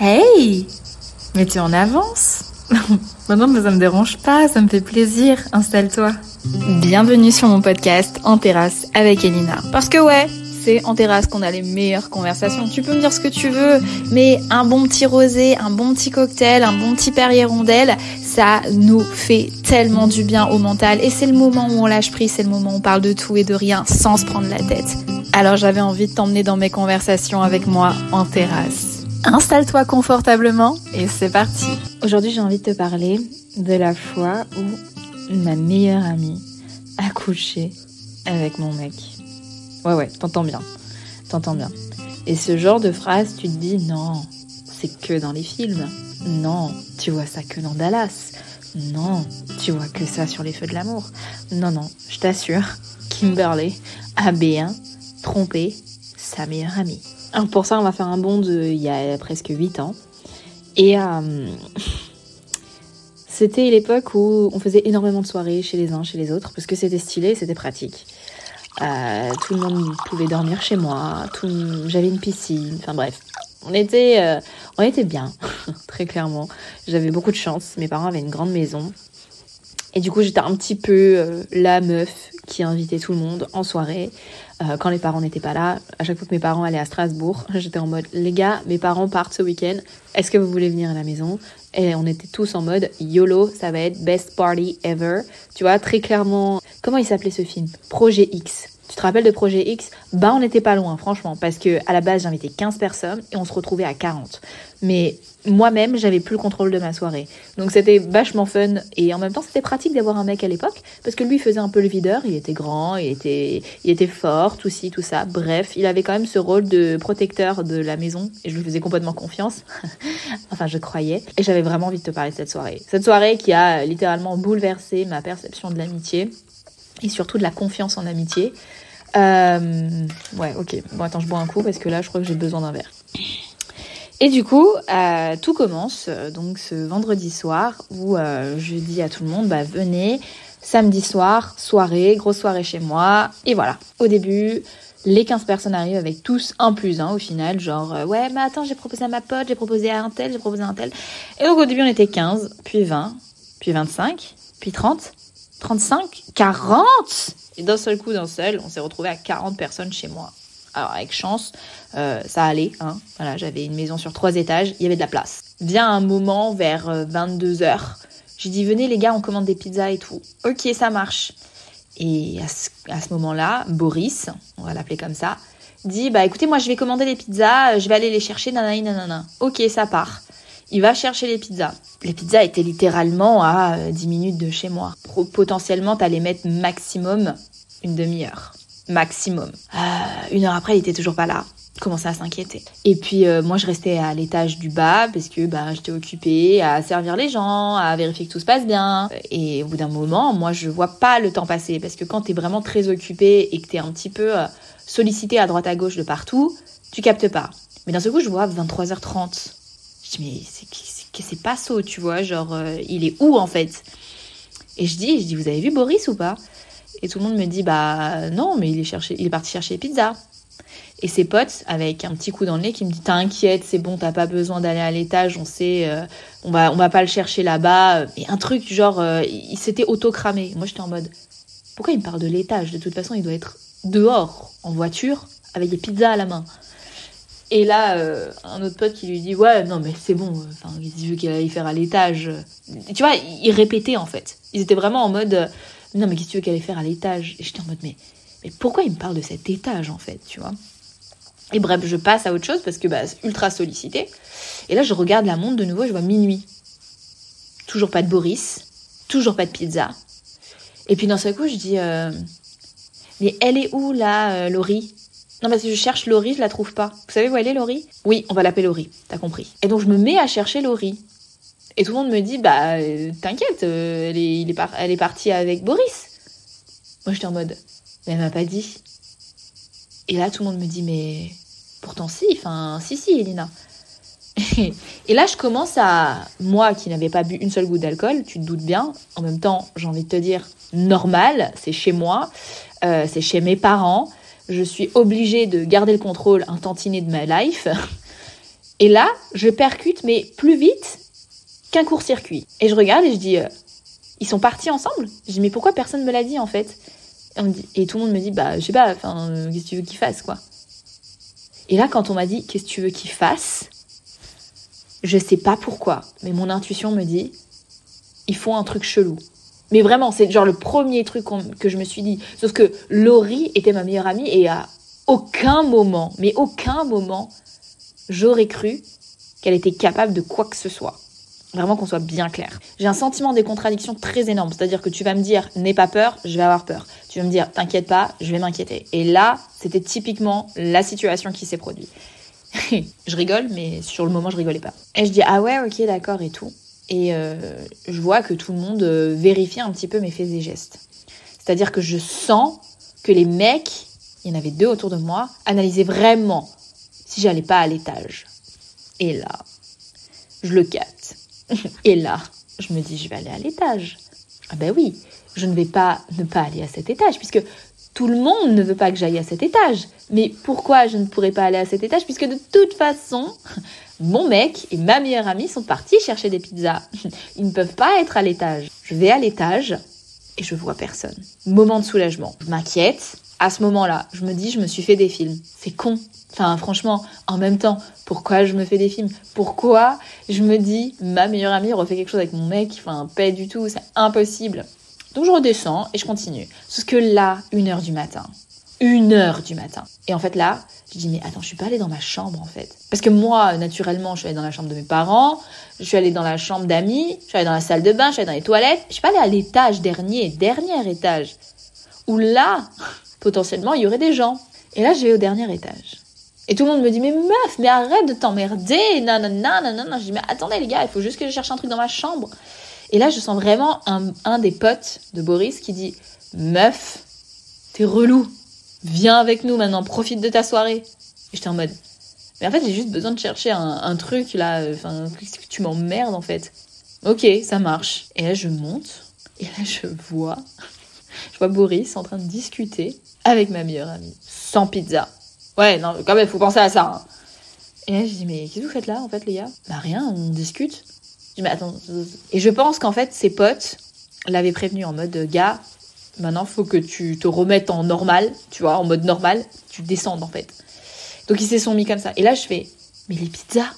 Hey Mais tu en avances Maintenant, ça me dérange pas, ça me fait plaisir. Installe-toi. Bienvenue sur mon podcast En terrasse avec Elina. Parce que ouais, c'est en terrasse qu'on a les meilleures conversations. Tu peux me dire ce que tu veux, mais un bon petit rosé, un bon petit cocktail, un bon petit Perrier rondelle, ça nous fait tellement du bien au mental. Et c'est le moment où on lâche prise, c'est le moment où on parle de tout et de rien sans se prendre la tête. Alors j'avais envie de t'emmener dans mes conversations avec moi en terrasse. Installe-toi confortablement et c'est parti. Aujourd'hui, j'ai envie de te parler de la fois où ma meilleure amie a couché avec mon mec. Ouais, ouais, t'entends bien. T'entends bien. Et ce genre de phrase, tu te dis non, c'est que dans les films. Non, tu vois ça que dans Dallas. Non, tu vois que ça sur les feux de l'amour. Non, non, je t'assure, Kimberly a bien trompé sa meilleure amie. Alors pour ça, on va faire un bond il y a presque 8 ans. Et euh, c'était l'époque où on faisait énormément de soirées chez les uns, chez les autres, parce que c'était stylé, c'était pratique. Euh, tout le monde pouvait dormir chez moi, j'avais une piscine, enfin bref. On était, euh, on était bien, très clairement. J'avais beaucoup de chance. Mes parents avaient une grande maison. Et du coup, j'étais un petit peu la meuf qui invitait tout le monde en soirée. Euh, quand les parents n'étaient pas là, à chaque fois que mes parents allaient à Strasbourg, j'étais en mode les gars, mes parents partent ce week-end, est-ce que vous voulez venir à la maison? Et on était tous en mode YOLO, ça va être best party ever. Tu vois, très clairement, comment il s'appelait ce film? Projet X. Tu te rappelles de Projet X? Bah on n'était pas loin franchement parce que à la base j'invitais 15 personnes et on se retrouvait à 40. Mais moi-même, j'avais plus le contrôle de ma soirée. Donc c'était vachement fun et en même temps c'était pratique d'avoir un mec à l'époque parce que lui faisait un peu le videur, il était grand, il était, il était fort, tout ci, tout ça. Bref, il avait quand même ce rôle de protecteur de la maison et je lui faisais complètement confiance. enfin, je croyais. Et j'avais vraiment envie de te parler de cette soirée. Cette soirée qui a littéralement bouleversé ma perception de l'amitié et surtout de la confiance en amitié. Euh, ouais, ok. Bon, attends, je bois un coup parce que là, je crois que j'ai besoin d'un verre. Et du coup, euh, tout commence euh, donc ce vendredi soir où je dis à tout le monde, bah venez, samedi soir, soirée, grosse soirée chez moi. Et voilà, au début, les 15 personnes arrivent avec tous un plus un au final, genre ouais mais attends j'ai proposé à ma pote, j'ai proposé à un tel, j'ai proposé à un tel. Et donc au début on était 15, puis 20, puis 25, puis 30, 35, 40 Et d'un seul coup d'un seul, on s'est retrouvé à 40 personnes chez moi. Alors avec chance, euh, ça allait. Hein. Voilà, j'avais une maison sur trois étages, il y avait de la place. Vient un moment vers 22h, euh, j'ai dit venez les gars, on commande des pizzas et tout. Ok, ça marche. Et à ce, moment-là, Boris, on va l'appeler comme ça, dit bah écoutez moi je vais commander des pizzas, je vais aller les chercher, nanana nanana. Ok, ça part. Il va chercher les pizzas. Les pizzas étaient littéralement à 10 euh, minutes de chez moi. Potentiellement, t'allais mettre maximum une demi-heure maximum. Euh, une heure après, il était toujours pas là. Commençait à s'inquiéter. Et puis euh, moi je restais à l'étage du bas parce que bah, j'étais occupée à servir les gens, à vérifier que tout se passe bien. Et au bout d'un moment, moi je vois pas le temps passer parce que quand t'es vraiment très occupé et que t'es un petit peu euh, sollicité à droite à gauche de partout, tu captes pas. Mais d'un seul coup je vois 23h30. Je dis mais pas ça, tu vois, genre il est où en fait? Et je dis je dis vous avez vu Boris ou pas? Et tout le monde me dit bah non, mais il est, cherché, il est parti chercher les pizzas. Et ses potes, avec un petit coup dans le nez, qui me dit T'inquiète, c'est bon, t'as pas besoin d'aller à l'étage, on sait, euh, on, va, on va pas le chercher là-bas. Et un truc genre, euh, il s'était auto-cramé. Moi j'étais en mode Pourquoi il me parle de l'étage? De toute façon, il doit être dehors, en voiture, avec des pizzas à la main. Et là, euh, un autre pote qui lui dit Ouais, non, mais c'est bon, enfin, il veut qu'il aille faire à l'étage. Tu vois, il répétait en fait. Ils étaient vraiment en mode non mais qu'est-ce que tu veux qu'elle aille faire à l'étage? Et j'étais en mode mais, mais pourquoi il me parle de cet étage en fait, tu vois? Et bref, je passe à autre chose parce que bah, ultra sollicité. Et là je regarde la montre de nouveau, je vois minuit. Toujours pas de Boris, toujours pas de pizza. Et puis d'un seul coup je dis euh, mais elle est où là, euh, Laurie? Non, parce que je cherche Laurie, je la trouve pas. Vous savez où elle est, Laurie? Oui, on va l'appeler Laurie, t'as compris. Et donc je me mets à chercher Laurie. Et tout le monde me dit, bah, euh, t'inquiète, euh, elle, est, est elle est partie avec Boris. Moi, j'étais en mode, mais elle m'a pas dit. Et là, tout le monde me dit, mais pourtant, si, enfin, si, si, Elina. Et là, je commence à, moi qui n'avais pas bu une seule goutte d'alcool, tu te doutes bien, en même temps, j'ai envie de te dire, normal, c'est chez moi, euh, c'est chez mes parents, je suis obligée de garder le contrôle un tantinet de ma life. Et là, je percute, mais plus vite qu'un court-circuit. Et je regarde et je dis, euh, ils sont partis ensemble? Je dis, mais pourquoi personne me l'a dit en fait? Et, tout le monde me dit, bah, je sais pas, enfin, qu'est-ce que tu veux qu'ils fassent, quoi? Et là, quand on m'a dit, qu'est-ce que tu veux qu'ils fassent? Je sais pas pourquoi, mais mon intuition me dit, ils font un truc chelou. Mais vraiment, c'est genre le premier truc que je me suis dit. Sauf que Laurie était ma meilleure amie et à aucun moment, mais aucun moment, j'aurais cru qu'elle était capable de quoi que ce soit. Vraiment qu'on soit bien clair. J'ai un sentiment des contradictions très énorme. C'est-à-dire que tu vas me dire n'aie pas peur, je vais avoir peur. Tu vas me dire t'inquiète pas, je vais m'inquiéter. Et là, c'était typiquement la situation qui s'est produite. je rigole, mais sur le moment, je rigolais pas. Et je dis ah ouais, ok, d'accord et tout. Et euh, je vois que tout le monde euh, vérifie un petit peu mes faits et gestes. C'est-à-dire que je sens que les mecs, il y en avait deux autour de moi, analysaient vraiment si j'allais pas à l'étage. Et là, je le capte. Et là, je me dis, je vais aller à l'étage. Ah ben oui, je ne vais pas ne pas aller à cet étage, puisque tout le monde ne veut pas que j'aille à cet étage. Mais pourquoi je ne pourrais pas aller à cet étage Puisque de toute façon, mon mec et ma meilleure amie sont partis chercher des pizzas. Ils ne peuvent pas être à l'étage. Je vais à l'étage et je vois personne. Moment de soulagement. Je m'inquiète. À ce moment-là, je me dis, je me suis fait des films. C'est con. Enfin, franchement, en même temps, pourquoi je me fais des films? Pourquoi je me dis, ma meilleure amie refait quelque chose avec mon mec? Enfin, pas du tout, c'est impossible. Donc je redescends et je continue. Sauf que là, une heure du matin. Une heure du matin. Et en fait là, je dis mais attends, je suis pas allée dans ma chambre en fait. Parce que moi, naturellement, je suis allée dans la chambre de mes parents, je suis allée dans la chambre d'amis, je suis allée dans la salle de bain, je suis allée dans les toilettes. Je suis pas allée à l'étage dernier, dernier étage. Où là, potentiellement, il y aurait des gens. Et là, je vais au dernier étage. Et tout le monde me dit, mais meuf, mais arrête de t'emmerder, nanana, nanana. Je dis, mais attendez les gars, il faut juste que je cherche un truc dans ma chambre. Et là, je sens vraiment un, un des potes de Boris qui dit, meuf, t'es relou. Viens avec nous maintenant, profite de ta soirée. Et j'étais en mode, mais en fait, j'ai juste besoin de chercher un, un truc là, enfin, tu m'emmerdes en fait. Ok, ça marche. Et là, je monte, et là, je vois, je vois Boris en train de discuter avec ma meilleure amie, sans pizza. Ouais, non, quand même, faut penser à ça. Hein. Et là, je dis, mais qu'est-ce que vous faites là, en fait, les gars? Bah rien, on discute. Je dis, mais attends. Et je pense qu'en fait, ses potes l'avaient prévenu en mode, gars, maintenant, faut que tu te remettes en normal, tu vois, en mode normal, tu descendes, en fait. Donc, ils se sont mis comme ça. Et là, je fais, mais les pizzas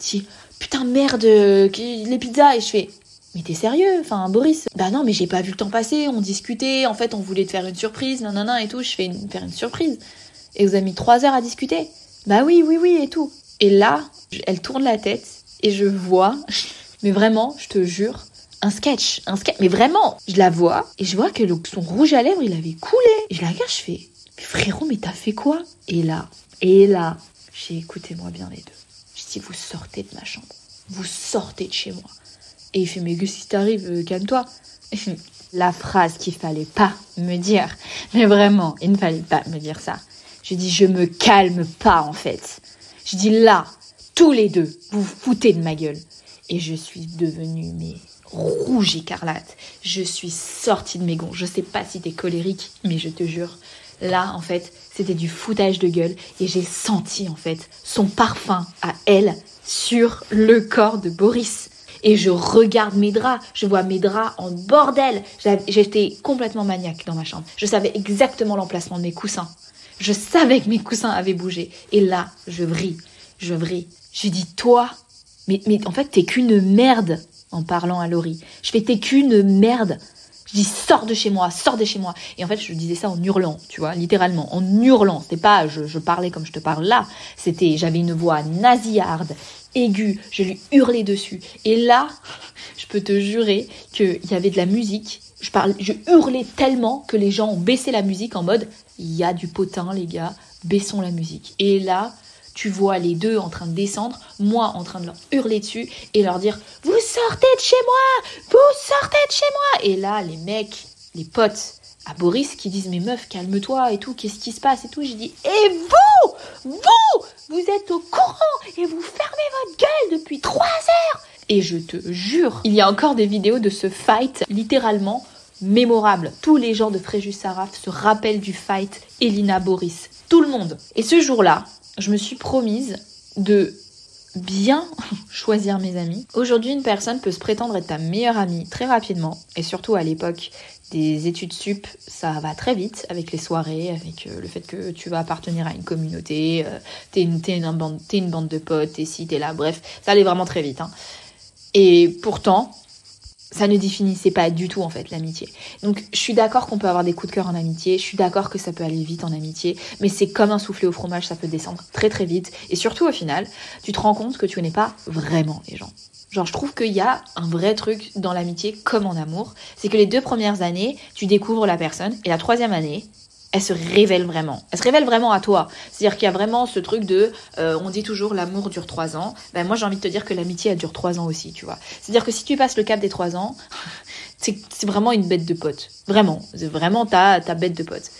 dis, putain, merde, les pizzas. Et je fais, mais t'es sérieux Enfin, Boris, bah non, mais j'ai pas vu le temps passer, on discutait, en fait, on voulait te faire une surprise, nanana et tout, je fais une, faire une surprise. Et vous avez mis trois heures à discuter? Bah oui, oui, oui, et tout. Et là, elle tourne la tête et je vois, mais vraiment, je te jure, un sketch, un sketch. Mais vraiment, je la vois et je vois que son rouge à lèvres, il avait coulé. Et je la regarde, je fais, mais frérot, mais t'as fait quoi? Et là, et là, j'ai écoutez-moi bien les deux. Je dis, vous sortez de ma chambre. Vous sortez de chez moi. Et il fait, mais qu'est-ce qui t'arrive euh, Calme-toi. La phrase qu'il fallait pas me dire. Mais vraiment, il ne fallait pas me dire ça. J'ai dit, je me calme pas, en fait. Je dis, là, tous les deux, vous foutez de ma gueule. Et je suis devenue, mais rouge écarlate. Je suis sortie de mes gonds. Je sais pas si t'es colérique, mais je te jure, là, en fait, c'était du foutage de gueule. Et j'ai senti, en fait, son parfum à elle sur le corps de Boris. Et je regarde mes draps, je vois mes draps en bordel. J'étais complètement maniaque dans ma chambre. Je savais exactement l'emplacement de mes coussins. Je savais que mes coussins avaient bougé. Et là, je vrille, je vrille. Je dis, toi, mais, mais en fait, t'es qu'une merde en parlant à Laurie. Je fais, t'es qu'une merde. Je dis, sors de chez moi, sors de chez moi. Et en fait, je disais ça en hurlant, tu vois, littéralement, en hurlant. C'était pas, je, parlais comme je te parle là. C'était, j'avais une voix nasillarde, aiguë. Je lui hurlais dessus. Et là, je peux te jurer qu'il y avait de la musique je, parle, je hurlais tellement que les gens ont baissé la musique en mode il y a du potin, les gars, baissons la musique. Et là, tu vois les deux en train de descendre, moi en train de leur hurler dessus et leur dire Vous sortez de chez moi Vous sortez de chez moi Et là, les mecs, les potes à Boris qui disent Mais meuf, calme-toi et tout, qu'est-ce qui se passe et tout. J'ai dit Et vous Vous Vous êtes au courant et vous fermez votre gueule depuis trois heures et je te jure, il y a encore des vidéos de ce fight, littéralement mémorable. Tous les gens de Fréjus Saraf se rappellent du fight Elina Boris. Tout le monde. Et ce jour-là, je me suis promise de bien choisir mes amis. Aujourd'hui, une personne peut se prétendre être ta meilleure amie très rapidement, et surtout à l'époque des études sup, ça va très vite avec les soirées, avec euh, le fait que tu vas appartenir à une communauté, euh, t'es une, une, bande, une bande de potes, t'es ci, t'es là, bref, ça allait vraiment très vite. Hein. Et pourtant, ça ne définissait pas du tout en fait l'amitié. Donc je suis d'accord qu'on peut avoir des coups de cœur en amitié, je suis d'accord que ça peut aller vite en amitié, mais c'est comme un soufflé au fromage, ça peut descendre très très vite. Et surtout au final, tu te rends compte que tu connais pas vraiment les gens. Genre je trouve qu'il y a un vrai truc dans l'amitié comme en amour, c'est que les deux premières années, tu découvres la personne, et la troisième année, elle se révèle vraiment. Elle se révèle vraiment à toi. C'est-à-dire qu'il y a vraiment ce truc de, euh, on dit toujours l'amour dure trois ans. Ben moi j'ai envie de te dire que l'amitié elle dure trois ans aussi, tu vois. C'est-à-dire que si tu passes le cap des trois ans, c'est vraiment une bête de pote. Vraiment, c'est vraiment ta, ta bête de pote.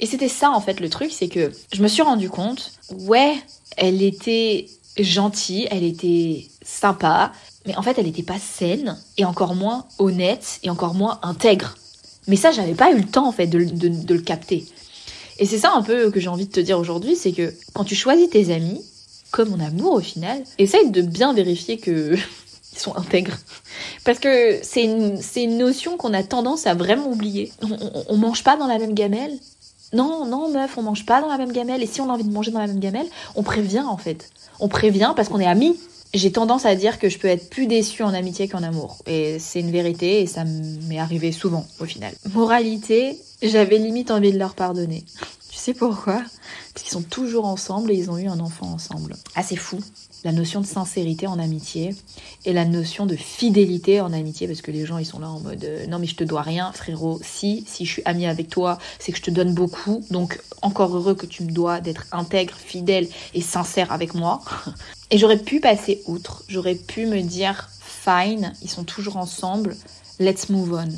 Et c'était ça en fait le truc, c'est que je me suis rendu compte, ouais, elle était gentille, elle était sympa, mais en fait elle était pas saine et encore moins honnête et encore moins intègre. Mais ça, j'avais pas eu le temps en fait de, le capter. Et c'est ça un peu que j'ai envie de te dire aujourd'hui, c'est que quand tu choisis tes amis, comme mon amour au final, essaye de bien vérifier que ils sont intègres. Parce que c'est une, une, notion qu'on a tendance à vraiment oublier. On, on, mange pas dans la même gamelle. Non, non, meuf, on mange pas dans la même gamelle. Et si on a envie de manger dans la même gamelle, on prévient en fait. On prévient parce qu'on est amis j'ai tendance à dire que je peux être plus déçue en amitié qu'en amour. Et c'est une vérité et ça m'est arrivé souvent au final. Moralité, j'avais limite envie de leur pardonner. tu sais pourquoi? Parce qu'ils sont toujours ensemble et ils ont eu un enfant ensemble. Ah c'est fou la notion de sincérité en amitié et la notion de fidélité en amitié parce que les gens ils sont là en mode euh, non mais je te dois rien frérot. Si si je suis ami avec toi c'est que je te donne beaucoup. Donc encore heureux que tu me dois d'être intègre fidèle et sincère avec moi. Et j'aurais pu passer outre. J'aurais pu me dire fine ils sont toujours ensemble let's move on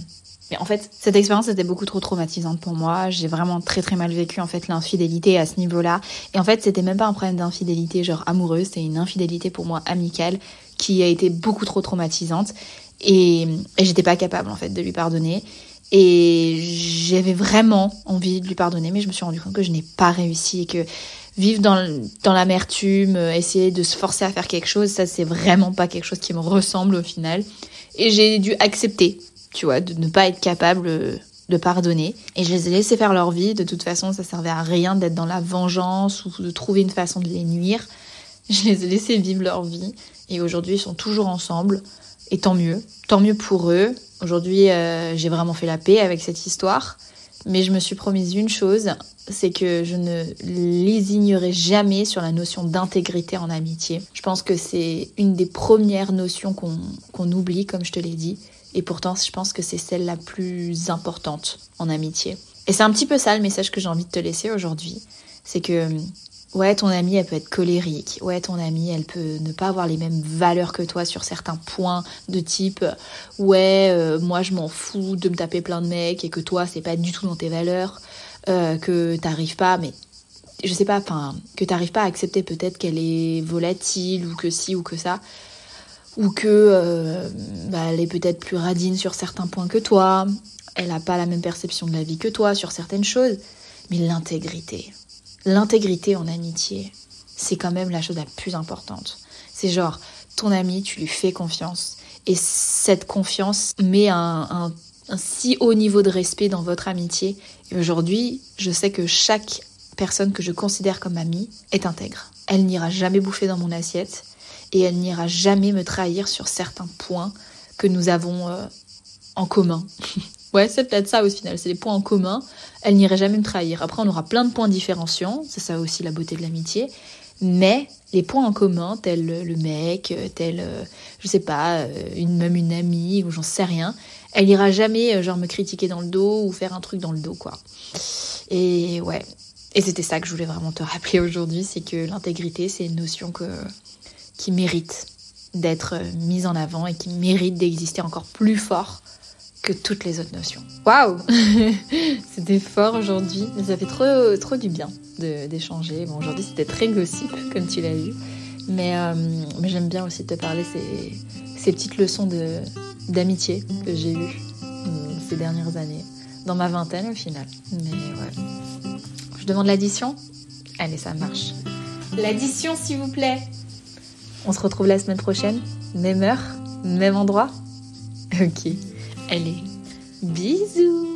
mais en fait, cette expérience était beaucoup trop traumatisante pour moi. J'ai vraiment très très mal vécu en fait l'infidélité à ce niveau-là. Et en fait, c'était même pas un problème d'infidélité genre amoureuse, c'était une infidélité pour moi amicale qui a été beaucoup trop traumatisante. Et, et j'étais pas capable en fait de lui pardonner. Et j'avais vraiment envie de lui pardonner, mais je me suis rendu compte que je n'ai pas réussi et que vivre dans, dans l'amertume, essayer de se forcer à faire quelque chose, ça c'est vraiment pas quelque chose qui me ressemble au final. Et j'ai dû accepter tu vois, de ne pas être capable de pardonner. Et je les ai laissés faire leur vie. De toute façon, ça servait à rien d'être dans la vengeance ou de trouver une façon de les nuire. Je les ai laissés vivre leur vie. Et aujourd'hui, ils sont toujours ensemble. Et tant mieux. Tant mieux pour eux. Aujourd'hui, euh, j'ai vraiment fait la paix avec cette histoire. Mais je me suis promise une chose, c'est que je ne les ignorerai jamais sur la notion d'intégrité en amitié. Je pense que c'est une des premières notions qu'on oublie, comme je te l'ai dit. Et pourtant, je pense que c'est celle la plus importante en amitié. Et c'est un petit peu ça le message que j'ai envie de te laisser aujourd'hui. C'est que, ouais, ton amie, elle peut être colérique. Ouais, ton amie, elle peut ne pas avoir les mêmes valeurs que toi sur certains points de type, ouais, euh, moi, je m'en fous de me taper plein de mecs et que toi, c'est pas du tout dans tes valeurs, euh, que t'arrives pas, mais je sais pas, enfin, que t'arrives pas à accepter peut-être qu'elle est volatile ou que si ou que ça ou que euh, bah, elle est peut-être plus radine sur certains points que toi, elle n'a pas la même perception de la vie que toi sur certaines choses, mais l'intégrité, l'intégrité en amitié, c'est quand même la chose la plus importante. C'est genre, ton ami, tu lui fais confiance, et cette confiance met un, un si haut niveau de respect dans votre amitié. Et aujourd'hui, je sais que chaque personne que je considère comme amie est intègre. Elle n'ira jamais bouffer dans mon assiette, et elle n'ira jamais me trahir sur certains points que nous avons euh, en commun. ouais, c'est peut-être ça au final, c'est les points en commun. Elle n'irait jamais me trahir. Après, on aura plein de points différenciants, c'est ça aussi la beauté de l'amitié. Mais les points en commun, tels le mec, tel, euh, je sais pas, euh, une, même une amie, ou j'en sais rien, elle ira jamais genre me critiquer dans le dos ou faire un truc dans le dos, quoi. Et ouais. Et c'était ça que je voulais vraiment te rappeler aujourd'hui, c'est que l'intégrité, c'est une notion que, qui mérite d'être mise en avant et qui mérite d'exister encore plus fort que toutes les autres notions. Waouh C'était fort aujourd'hui, mais ça fait trop, trop du bien d'échanger. Bon, aujourd'hui c'était très gossip, comme tu l'as vu, mais, euh, mais j'aime bien aussi te parler ces, ces petites leçons d'amitié que j'ai eues euh, ces dernières années, dans ma vingtaine au final. Mais ouais. Je demande l'addition Allez, ça marche. L'addition, s'il vous plaît On se retrouve la semaine prochaine, même heure, même endroit. Ok, allez, bisous